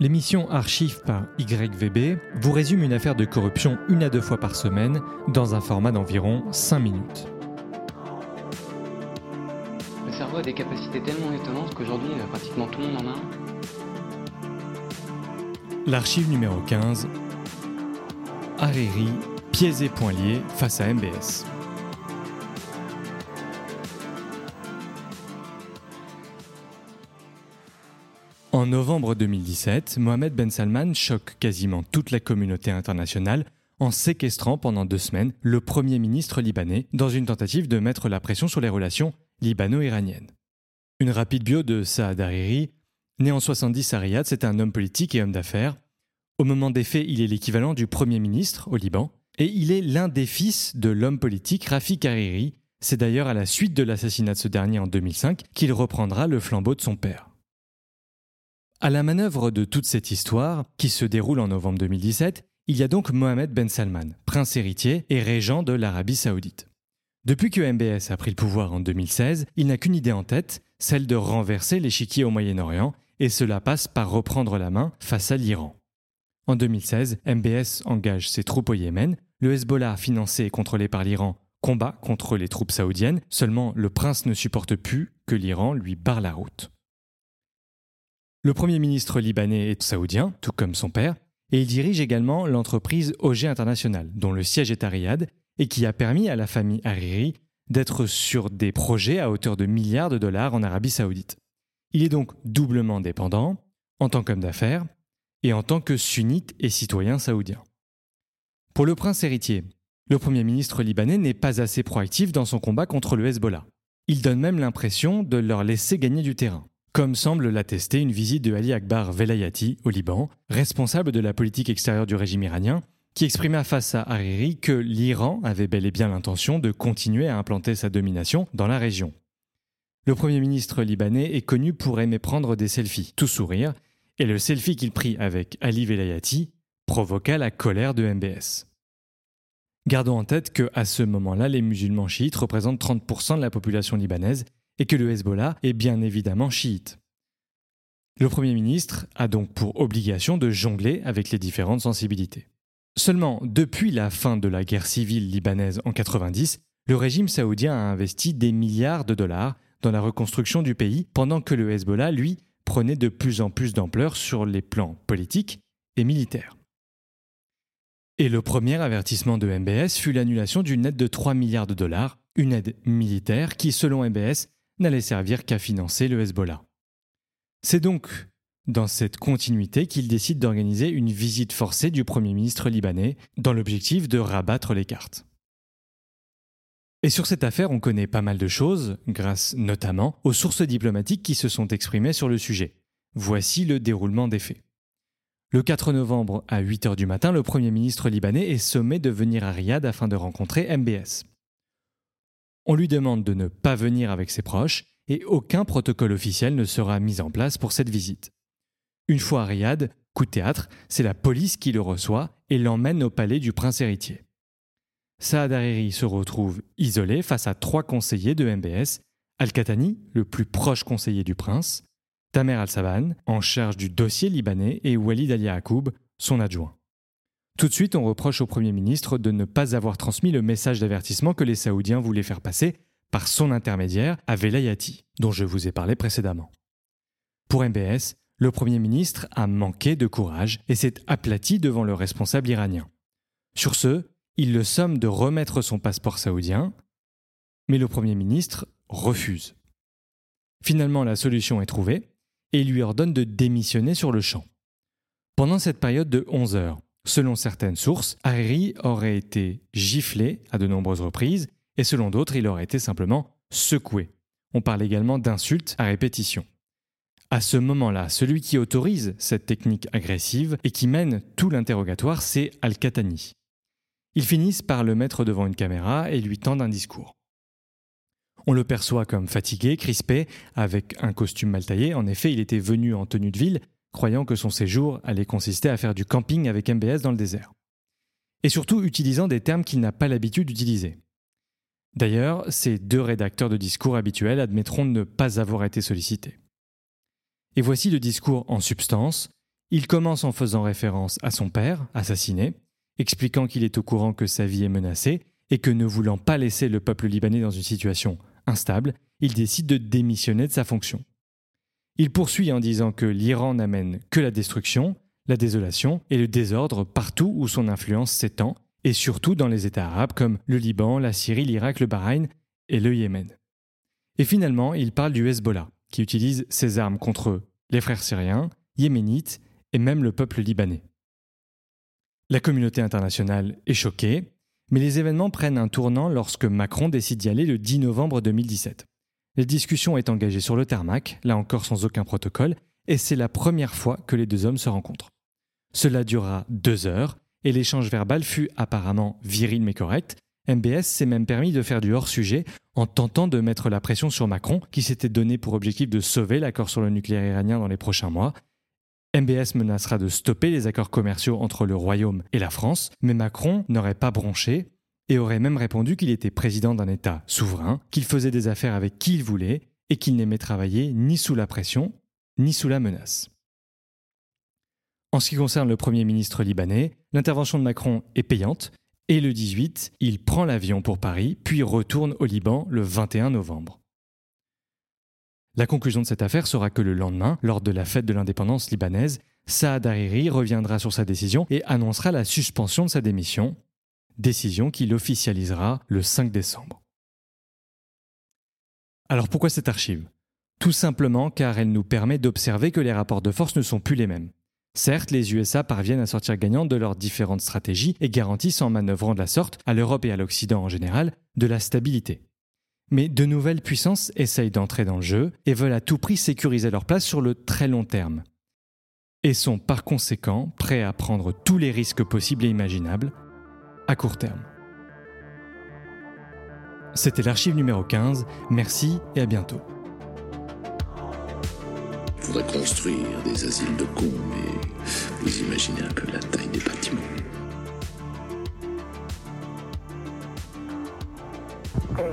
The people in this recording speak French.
L'émission Archive par YVB vous résume une affaire de corruption une à deux fois par semaine dans un format d'environ 5 minutes. Le cerveau a des capacités tellement étonnantes qu'aujourd'hui, euh, pratiquement tout le monde en a un. L'archive numéro 15. Hariri, pieds et poings liés face à MBS. En novembre 2017, Mohamed Ben Salman choque quasiment toute la communauté internationale en séquestrant pendant deux semaines le Premier ministre libanais dans une tentative de mettre la pression sur les relations libano-iraniennes. Une rapide bio de Saad Hariri. Né en 70 à Riyad, c'est un homme politique et homme d'affaires. Au moment des faits, il est l'équivalent du Premier ministre au Liban, et il est l'un des fils de l'homme politique Rafik Hariri. C'est d'ailleurs à la suite de l'assassinat de ce dernier en 2005 qu'il reprendra le flambeau de son père. À la manœuvre de toute cette histoire, qui se déroule en novembre 2017, il y a donc Mohamed Ben Salman, prince héritier et régent de l'Arabie saoudite. Depuis que MBS a pris le pouvoir en 2016, il n'a qu'une idée en tête, celle de renverser l'échiquier au Moyen-Orient, et cela passe par reprendre la main face à l'Iran. En 2016, MBS engage ses troupes au Yémen, le Hezbollah, financé et contrôlé par l'Iran, combat contre les troupes saoudiennes, seulement le prince ne supporte plus que l'Iran lui barre la route. Le Premier ministre libanais est saoudien, tout comme son père, et il dirige également l'entreprise OG International, dont le siège est à Riyad, et qui a permis à la famille Hariri d'être sur des projets à hauteur de milliards de dollars en Arabie saoudite. Il est donc doublement dépendant, en tant qu'homme d'affaires, et en tant que sunnite et citoyen saoudien. Pour le prince héritier, le Premier ministre libanais n'est pas assez proactif dans son combat contre le Hezbollah. Il donne même l'impression de leur laisser gagner du terrain comme semble l'attester une visite de Ali Akbar Velayati au Liban, responsable de la politique extérieure du régime iranien, qui exprimait face à Hariri que l'Iran avait bel et bien l'intention de continuer à implanter sa domination dans la région. Le Premier ministre libanais est connu pour aimer prendre des selfies, tout sourire, et le selfie qu'il prit avec Ali Velayati provoqua la colère de MBS. Gardons en tête que, à ce moment-là, les musulmans chiites représentent 30% de la population libanaise et que le Hezbollah est bien évidemment chiite. Le Premier ministre a donc pour obligation de jongler avec les différentes sensibilités. Seulement, depuis la fin de la guerre civile libanaise en 90, le régime saoudien a investi des milliards de dollars dans la reconstruction du pays, pendant que le Hezbollah, lui, prenait de plus en plus d'ampleur sur les plans politiques et militaires. Et le premier avertissement de MBS fut l'annulation d'une aide de 3 milliards de dollars, une aide militaire qui, selon MBS, n'allait servir qu'à financer le Hezbollah. C'est donc dans cette continuité qu'il décide d'organiser une visite forcée du Premier ministre libanais dans l'objectif de rabattre les cartes. Et sur cette affaire, on connaît pas mal de choses, grâce notamment aux sources diplomatiques qui se sont exprimées sur le sujet. Voici le déroulement des faits. Le 4 novembre à 8 h du matin, le Premier ministre libanais est sommé de venir à Riyad afin de rencontrer MBS. On lui demande de ne pas venir avec ses proches et aucun protocole officiel ne sera mis en place pour cette visite. Une fois à Riyad, coup de théâtre, c'est la police qui le reçoit et l'emmène au palais du prince héritier. Saad Hariri se retrouve isolé face à trois conseillers de MBS, Al-Khatani, le plus proche conseiller du prince, Tamer Al-Saban, en charge du dossier libanais, et Walid Al-Yaakoub, son adjoint. Tout de suite, on reproche au Premier ministre de ne pas avoir transmis le message d'avertissement que les Saoudiens voulaient faire passer par son intermédiaire à Velayati, dont je vous ai parlé précédemment. Pour MBS, le Premier ministre a manqué de courage et s'est aplati devant le responsable iranien. Sur ce, il le somme de remettre son passeport saoudien, mais le Premier ministre refuse. Finalement, la solution est trouvée et il lui ordonne de démissionner sur le champ. Pendant cette période de 11 heures, Selon certaines sources, Hariri aurait été giflé à de nombreuses reprises, et selon d'autres, il aurait été simplement secoué. On parle également d'insultes à répétition. À ce moment-là, celui qui autorise cette technique agressive et qui mène tout l'interrogatoire, c'est Al-Khatani. Ils finissent par le mettre devant une caméra et lui tendent un discours. On le perçoit comme fatigué, crispé, avec un costume mal taillé. En effet, il était venu en tenue de ville, croyant que son séjour allait consister à faire du camping avec MBS dans le désert. Et surtout utilisant des termes qu'il n'a pas l'habitude d'utiliser. D'ailleurs, ces deux rédacteurs de discours habituels admettront ne pas avoir été sollicités. Et voici le discours en substance. Il commence en faisant référence à son père, assassiné, expliquant qu'il est au courant que sa vie est menacée et que ne voulant pas laisser le peuple libanais dans une situation instable, il décide de démissionner de sa fonction. Il poursuit en disant que l'Iran n'amène que la destruction, la désolation et le désordre partout où son influence s'étend, et surtout dans les États arabes comme le Liban, la Syrie, l'Irak, le Bahreïn et le Yémen. Et finalement, il parle du Hezbollah, qui utilise ses armes contre les frères syriens, yéménites et même le peuple libanais. La communauté internationale est choquée, mais les événements prennent un tournant lorsque Macron décide d'y aller le 10 novembre 2017. La discussion est engagée sur le tarmac, là encore sans aucun protocole, et c'est la première fois que les deux hommes se rencontrent. Cela durera deux heures, et l'échange verbal fut apparemment viril mais correct. MBS s'est même permis de faire du hors-sujet en tentant de mettre la pression sur Macron, qui s'était donné pour objectif de sauver l'accord sur le nucléaire iranien dans les prochains mois. MBS menacera de stopper les accords commerciaux entre le Royaume et la France, mais Macron n'aurait pas bronché et aurait même répondu qu'il était président d'un État souverain, qu'il faisait des affaires avec qui il voulait et qu'il n'aimait travailler ni sous la pression ni sous la menace. En ce qui concerne le Premier ministre libanais, l'intervention de Macron est payante et le 18, il prend l'avion pour Paris puis retourne au Liban le 21 novembre. La conclusion de cette affaire sera que le lendemain, lors de la fête de l'indépendance libanaise, Saad Hariri reviendra sur sa décision et annoncera la suspension de sa démission, décision qu'il officialisera le 5 décembre. Alors pourquoi cette archive? Tout simplement car elle nous permet d'observer que les rapports de force ne sont plus les mêmes. Certes, les USA parviennent à sortir gagnants de leurs différentes stratégies et garantissent en manœuvrant de la sorte, à l'Europe et à l'Occident en général, de la stabilité. Mais de nouvelles puissances essayent d'entrer dans le jeu et veulent à tout prix sécuriser leur place sur le très long terme. Et sont par conséquent prêts à prendre tous les risques possibles et imaginables à court terme. C'était l'archive numéro 15, merci et à bientôt. Il faudrait construire des asiles de cons, mais vous imaginez un peu la taille des bâtiments. Okay,